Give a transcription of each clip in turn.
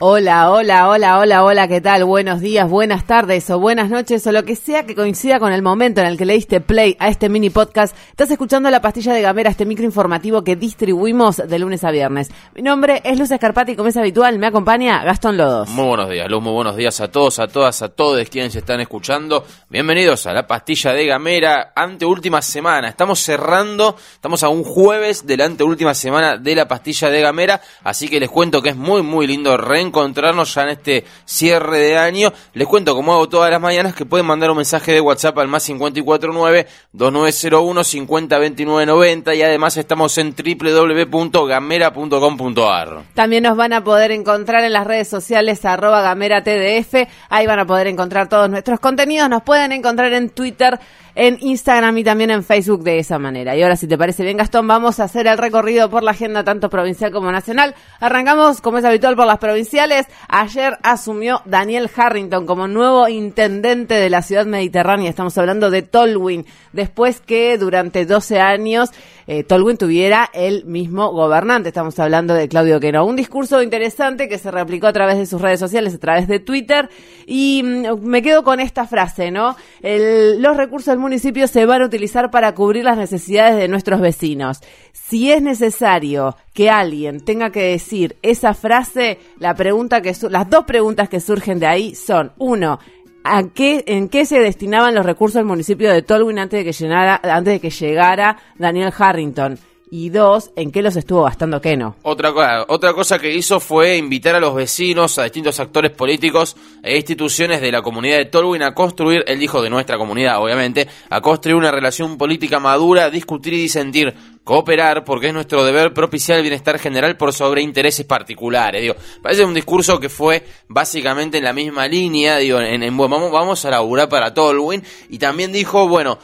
Hola, hola, hola, hola, hola, ¿qué tal? Buenos días, buenas tardes o buenas noches o lo que sea que coincida con el momento en el que le diste play a este mini podcast. Estás escuchando La Pastilla de Gamera, este micro informativo que distribuimos de lunes a viernes. Mi nombre es Luz Escarpati como es habitual me acompaña Gastón Lodos. Muy buenos días, Luz, muy buenos días a todos, a todas, a todos quienes están escuchando. Bienvenidos a La Pastilla de Gamera, anteúltima semana. Estamos cerrando, estamos a un jueves de la anteúltima semana de La Pastilla de Gamera, así que les cuento que es muy, muy lindo reencontrarnos encontrarnos ya en este cierre de año. Les cuento, como hago todas las mañanas, que pueden mandar un mensaje de WhatsApp al más 549-2901-502990 y además estamos en www.gamera.com.ar. También nos van a poder encontrar en las redes sociales arroba gamera TDF, ahí van a poder encontrar todos nuestros contenidos, nos pueden encontrar en Twitter en Instagram y también en Facebook de esa manera. Y ahora, si te parece bien, Gastón, vamos a hacer el recorrido por la agenda tanto provincial como nacional. Arrancamos, como es habitual, por las provinciales. Ayer asumió Daniel Harrington como nuevo intendente de la ciudad mediterránea. Estamos hablando de Tolwyn, después que durante 12 años eh, Tolwyn tuviera el mismo gobernante. Estamos hablando de Claudio Queno. Un discurso interesante que se replicó a través de sus redes sociales, a través de Twitter. Y mm, me quedo con esta frase, ¿no? los recursos del municipio se van a utilizar para cubrir las necesidades de nuestros vecinos. Si es necesario que alguien tenga que decir esa frase, la pregunta que las dos preguntas que surgen de ahí son, uno, ¿a qué, ¿en qué se destinaban los recursos del municipio de Tolwyn antes de que, llenara, antes de que llegara Daniel Harrington? Y dos, en qué los estuvo gastando Keno. Otra, otra cosa que hizo fue invitar a los vecinos, a distintos actores políticos e instituciones de la comunidad de Tolwyn a construir, él dijo de nuestra comunidad obviamente, a construir una relación política madura, discutir y disentir, cooperar, porque es nuestro deber propiciar el bienestar general por sobre intereses particulares. Digo, parece un discurso que fue básicamente en la misma línea, digo, en, en vamos, vamos a laburar para Tolwyn, y también dijo, bueno,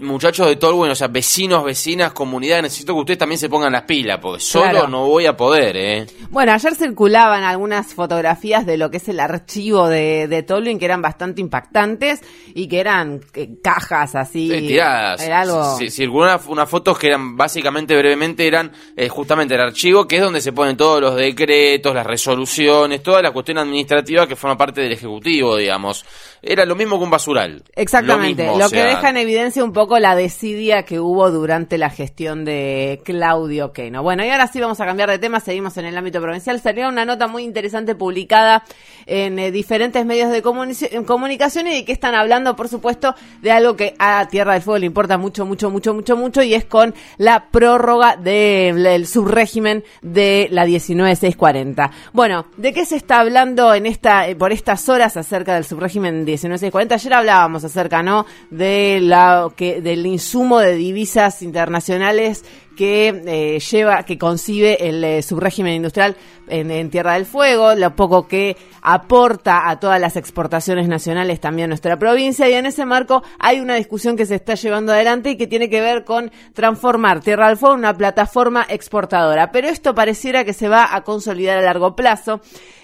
muchachos de Tolwyn, o sea, vecinos, vecinas, comunidad, necesito que ustedes también se pongan las pilas, porque solo no voy a poder, ¿eh? Bueno, ayer circulaban algunas fotografías de lo que es el archivo de, de Tolwyn que eran bastante impactantes y que eran eh, cajas así. tiradas. Era algo... circularon unas fotos que eran básicamente, brevemente, eran eh, justamente el archivo, que es donde se ponen todos los decretos, las resoluciones, toda la cuestión administrativa que forma parte del Ejecutivo, digamos. Era lo mismo que un basural. Exactamente, lo, que deja en evidencia un poco la desidia que hubo durante la gestión de Claudio Queno. Bueno, y ahora sí vamos a cambiar de tema, seguimos en el ámbito provincial. Salió una nota muy interesante publicada en eh, diferentes medios de comunicación y de que están hablando, por supuesto, de algo que a Tierra del Fuego le importa mucho, mucho, mucho, mucho, mucho, y es con la prórroga del subrégimen de la 19640. Bueno, ¿de qué se está hablando en esta, eh, por estas horas acerca del subrégimen 19640? Ayer hablábamos acerca, ¿no? De la que del insumo de divisas internacionales que eh, lleva, que concibe el eh, subrégimen industrial en, Tierra del Fuego, lo poco que aporta a todas las exportaciones nacionales también nuestra provincia y en ese marco hay una discusión que se está llevando adelante y que tiene que ver con transformar Tierra del Fuego en una plataforma exportadora. Pero esto pareciera que se va a consolidar a largo plazo.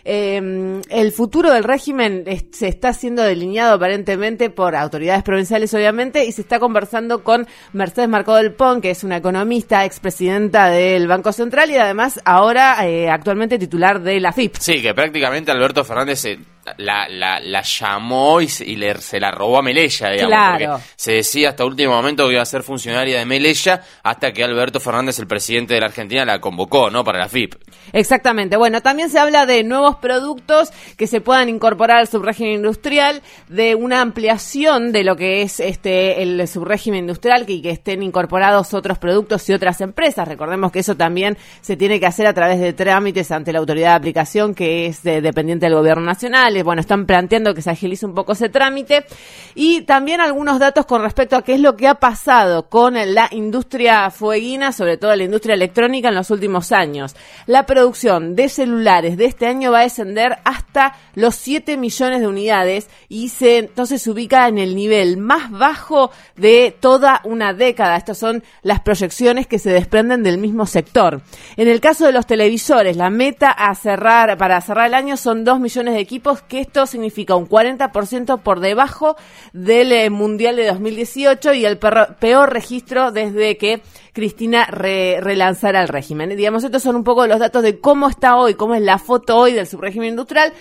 Em, el futuro del régimen se está siendo delineado aparentemente por autoridades provinciales, obviamente, y se está conversando con Mercedes Marcó del Pon, que es una economista, expresidenta del Banco Central y además ahora eh, actualmente titular de la FIP. Sí, que prácticamente Alberto Fernández se la, la, la llamó y, se, le, se la robó a Melella, digamos. Claro. se decía hasta último momento que iba a ser funcionaria de Melella hasta que Alberto Fernández, el presidente de la Argentina, la convocó, ¿no? Para la FIP. Exactamente. Bueno, también se habla de nuevos productos que se puedan incorporar al subrégimen industrial, de una ampliación de lo que es este el subrégimen industrial y que, estén incorporados otros productos y otras empresas. Recordemos que eso también se tiene que hacer a través de trámites ante la autoridad de aplicación que es dependiente del gobierno nacional bueno, están planteando que se agilice un poco ese trámite. Y también algunos datos con respecto a qué es lo que ha pasado con la industria fueguina, sobre todo la industria electrónica en los últimos años. La producción de celulares de este año va a descender hasta los 7 millones de unidades y se entonces se ubica en el nivel más bajo de toda una década. Estas son las proyecciones que se desprenden del mismo sector. En el caso de los televisores, la meta a cerrar para cerrar el año son 2 millones de equipos que esto significa un 40% por debajo del eh, Mundial de 2018 y el peor registro desde que Cristina relanzara el régimen. Digamos, estos son un poco los datos de cómo está hoy, cómo es la foto hoy del subrégimen industrial.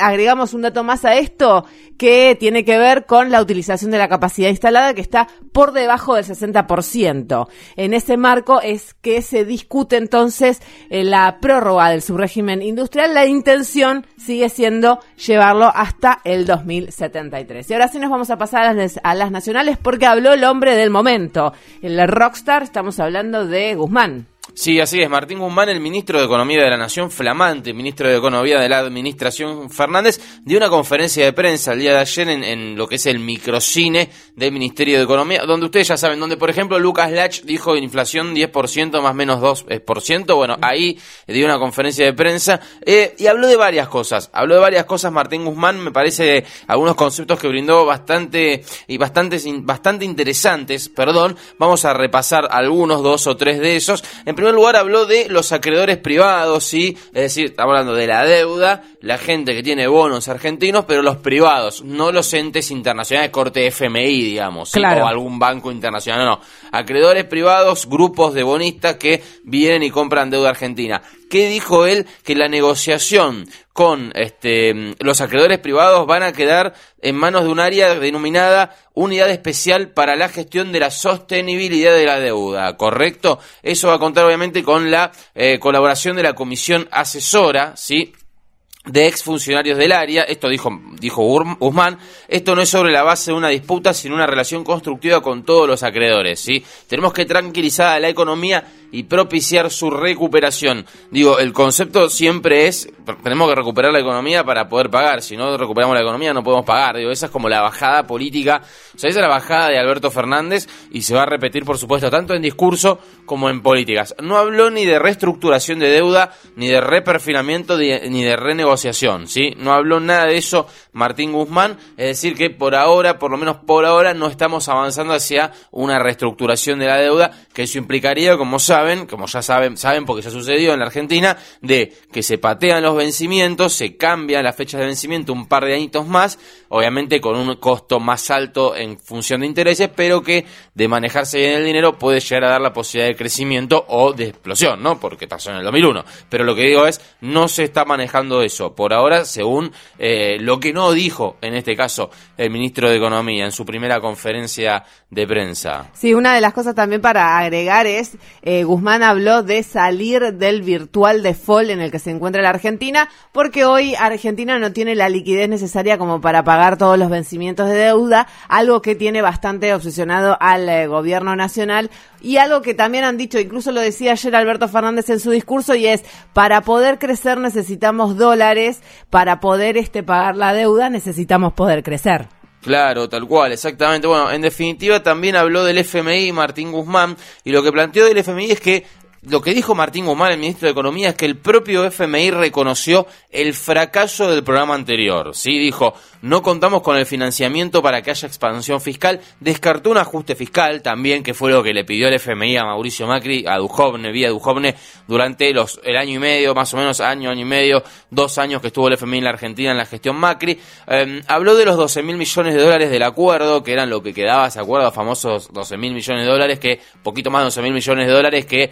agregamos un dato más a esto que tiene que ver con la utilización de la capacidad instalada que está por debajo del 60%. En ese marco es que se discute entonces eh, la prórroga del subrégimen industrial. La intención sigue siendo llevarlo hasta el 2073. Y ahora sí nos vamos a pasar a las, a las nacionales porque habló el hombre del momento, el rockstar, estamos hablando de Guzmán. Sí, así es. Martín Guzmán, el ministro de Economía de la Nación, flamante ministro de Economía de la Administración Fernández, dio una conferencia de prensa el día de ayer en, lo que es el microcine del Ministerio de Economía, donde ustedes ya saben, donde por ejemplo Lucas Lach dijo inflación 10% más menos 2%. Bueno, ahí dio una conferencia de prensa eh, y habló de varias cosas. Habló de varias cosas Martín Guzmán, me parece algunos conceptos que brindó bastante y bastante, bastante interesantes. Perdón, vamos a repasar algunos, dos o tres de esos. En primer lugar habló de los acreedores privados, ¿sí? Es decir, estamos hablando de la deuda, la gente que tiene bonos argentinos, pero los privados, no los entes internacionales, corte FMI, digamos, o algún banco internacional, no, no. Acreedores privados, grupos de bonistas que vienen y compran deuda argentina. ¿Qué dijo él? Que la negociación con este, los acreedores privados van a quedar en manos de un área denominada Unidad Especial para la Gestión de la Sostenibilidad de la Deuda, ¿correcto? Eso va a contar obviamente con la eh, colaboración de la Comisión Asesora, ¿sí? De exfuncionarios del área, esto dijo, dijo Guzmán, esto no es sobre la base de una disputa, sino una relación constructiva con todos los acreedores, ¿sí? Tenemos que tranquilizar a la economía y propiciar su recuperación. Digo, el concepto siempre es, tenemos que recuperar la economía para poder pagar, si no recuperamos la economía no podemos pagar. Digo, esa es como la bajada política, o sea, esa es la bajada de Alberto Fernández y se va a repetir, por supuesto, tanto en discurso como en políticas. No habló ni de reestructuración de deuda, ni de reperfinamiento, ni de renegociación, ¿sí? No habló nada de eso Martín Guzmán, es decir, que por ahora, por lo menos por ahora, no estamos avanzando hacia una reestructuración de la deuda, que eso implicaría, como saben, saben, como ya saben, saben porque ya sucedió en la Argentina, de que se patean los vencimientos, se cambian las fechas de vencimiento un par de añitos más, obviamente con un costo más alto en función de intereses, pero que de manejarse bien el dinero puede llegar a dar la posibilidad de crecimiento o de explosión, ¿no? Porque pasó en el 2001. Pero lo que digo es, no se está manejando eso. Por ahora, según eh, lo que no dijo, en este caso, el ministro de Economía en su primera conferencia de prensa. Sí, una de las cosas también para agregar es, eh, Guzmán habló de salir del virtual default en el que se encuentra la Argentina, porque hoy Argentina no tiene la liquidez necesaria como para pagar todos los vencimientos de deuda, algo que tiene bastante obsesionado al eh, gobierno nacional y algo que también han dicho, incluso lo decía ayer Alberto Fernández en su discurso, y es, para poder crecer necesitamos dólares, para poder este, pagar la deuda necesitamos poder crecer. Claro, tal cual, exactamente. Bueno, en definitiva también habló del FMI Martín Guzmán y lo que planteó del FMI es que lo que dijo Martín Guzmán, el ministro de Economía, es que el propio FMI reconoció el fracaso del programa anterior. ¿sí? Dijo, no contamos con el financiamiento para que haya expansión fiscal. Descartó un ajuste fiscal también, que fue lo que le pidió el FMI a Mauricio Macri, a Dujovne, vía Dujovne, durante los, el año y medio, más o menos año, año y medio, dos años que estuvo el FMI en la Argentina en la gestión Macri. Em, habló de los 12 mil millones de dólares del acuerdo, que eran lo que quedaba, ¿se acuerda? Famosos 12 mil millones de dólares, que poquito más de 12 mil millones de dólares que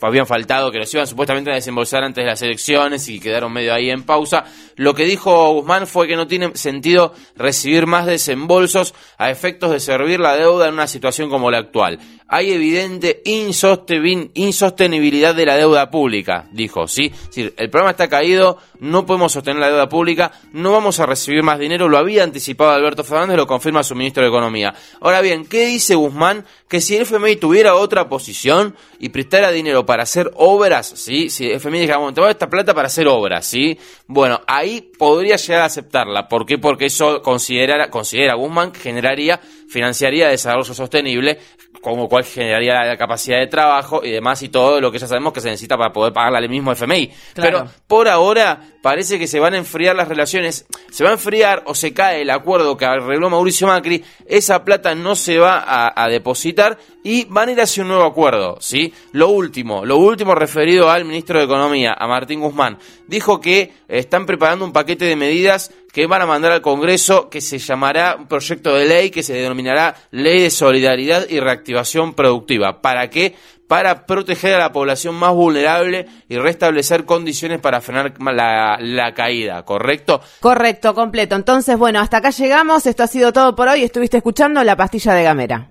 habían faltado, que los iban supuestamente a desembolsar antes de las elecciones y quedaron medio ahí en pausa. Lo que dijo Guzmán fue que no tiene sentido recibir más desembolsos a efectos de servir la deuda en una situación como la actual. Hay evidente insostenibilidad de la deuda pública, dijo, ¿sí? El programa está caído, no podemos sostener la deuda pública, no vamos a recibir más dinero, lo había anticipado Alberto Fernández, lo confirma su ministro de Economía. Ahora bien, ¿qué dice Guzmán? Que si el FMI tuviera otra posición y prestara dinero para hacer obras, ¿sí? Si FMI dijera, bueno, te voy a esta plata para hacer obras, ¿sí? Bueno, ahí podría llegar a aceptarla. ¿Por qué? Porque eso considera, considera Guzmán generaría, financiaría desarrollo sostenible, como cuál generaría la capacidad de trabajo y demás y todo lo que ya sabemos que se necesita para poder pagarle al mismo FMI. Pero por ahora parece que se van a enfriar las relaciones, se va a enfriar o se cae el acuerdo que arregló Mauricio Macri, esa plata no se va a, depositar y van a ir hacia un nuevo acuerdo, ¿sí? Lo último, lo último referido al ministro de Economía, a Martín Guzmán, dijo que están preparando un paquete de medidas que van a mandar al Congreso que se llamará un proyecto de ley que se denominará Ley de Solidaridad y Reactivación Productiva. ¿Para qué? Para proteger a la población más vulnerable y restablecer condiciones para frenar la, la caída, ¿correcto? Correcto, completo. Entonces, bueno, hasta acá llegamos. Esto ha sido todo por hoy. Estuviste escuchando La Pastilla de Gamera.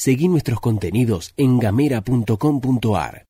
Seguí nuestros contenidos en gamera.com.ar.